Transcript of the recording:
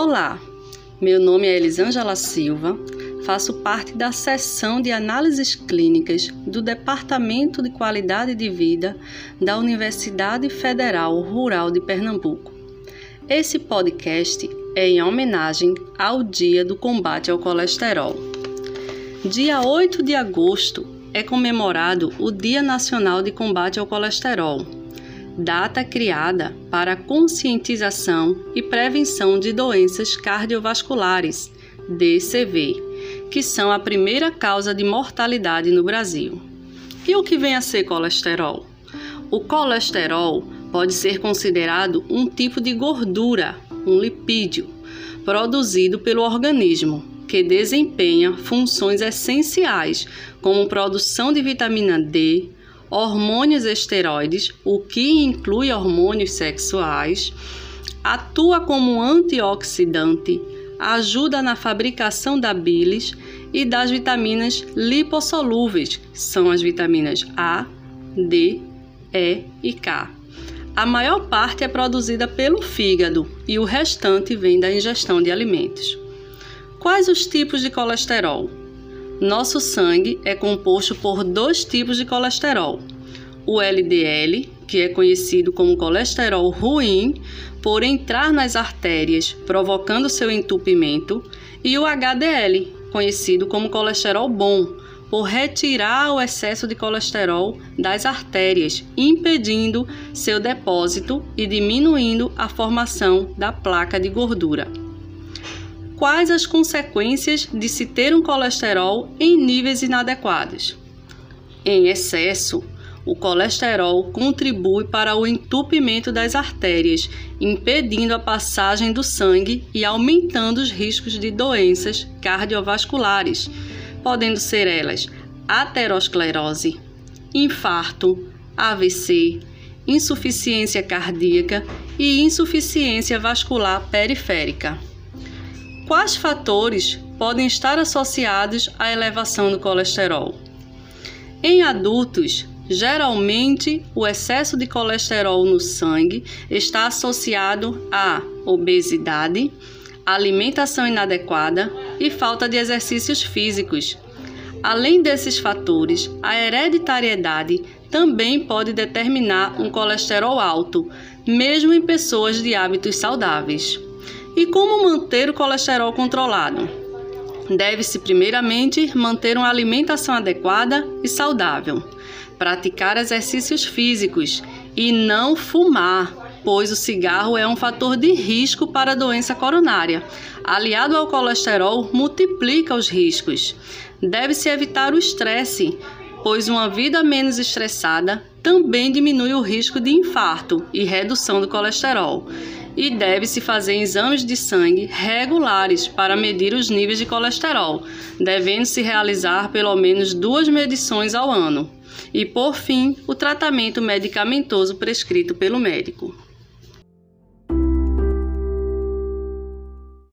Olá, meu nome é Elisângela Silva, faço parte da seção de análises clínicas do Departamento de Qualidade de Vida da Universidade Federal Rural de Pernambuco. Esse podcast é em homenagem ao Dia do Combate ao Colesterol. Dia 8 de agosto é comemorado o Dia Nacional de Combate ao Colesterol data criada para conscientização e prevenção de doenças cardiovasculares, DCV, que são a primeira causa de mortalidade no Brasil. E o que vem a ser colesterol? O colesterol pode ser considerado um tipo de gordura, um lipídio, produzido pelo organismo, que desempenha funções essenciais como produção de vitamina D, hormônios esteroides, o que inclui hormônios sexuais, atua como antioxidante, ajuda na fabricação da bilis e das vitaminas lipossolúveis, são as vitaminas A, D, E e K. A maior parte é produzida pelo fígado e o restante vem da ingestão de alimentos. Quais os tipos de colesterol? Nosso sangue é composto por dois tipos de colesterol: o LDL, que é conhecido como colesterol ruim, por entrar nas artérias, provocando seu entupimento, e o HDL, conhecido como colesterol bom, por retirar o excesso de colesterol das artérias, impedindo seu depósito e diminuindo a formação da placa de gordura quais as consequências de se ter um colesterol em níveis inadequados. Em excesso, o colesterol contribui para o entupimento das artérias, impedindo a passagem do sangue e aumentando os riscos de doenças cardiovasculares, podendo ser elas aterosclerose, infarto, AVC, insuficiência cardíaca e insuficiência vascular periférica. Quais fatores podem estar associados à elevação do colesterol? Em adultos, geralmente o excesso de colesterol no sangue está associado à obesidade, alimentação inadequada e falta de exercícios físicos. Além desses fatores, a hereditariedade também pode determinar um colesterol alto, mesmo em pessoas de hábitos saudáveis. E como manter o colesterol controlado? Deve-se, primeiramente, manter uma alimentação adequada e saudável, praticar exercícios físicos e não fumar, pois o cigarro é um fator de risco para a doença coronária. Aliado ao colesterol, multiplica os riscos. Deve-se evitar o estresse, pois uma vida menos estressada também diminui o risco de infarto e redução do colesterol e deve-se fazer exames de sangue regulares para medir os níveis de colesterol, devendo-se realizar pelo menos duas medições ao ano. E, por fim, o tratamento medicamentoso prescrito pelo médico.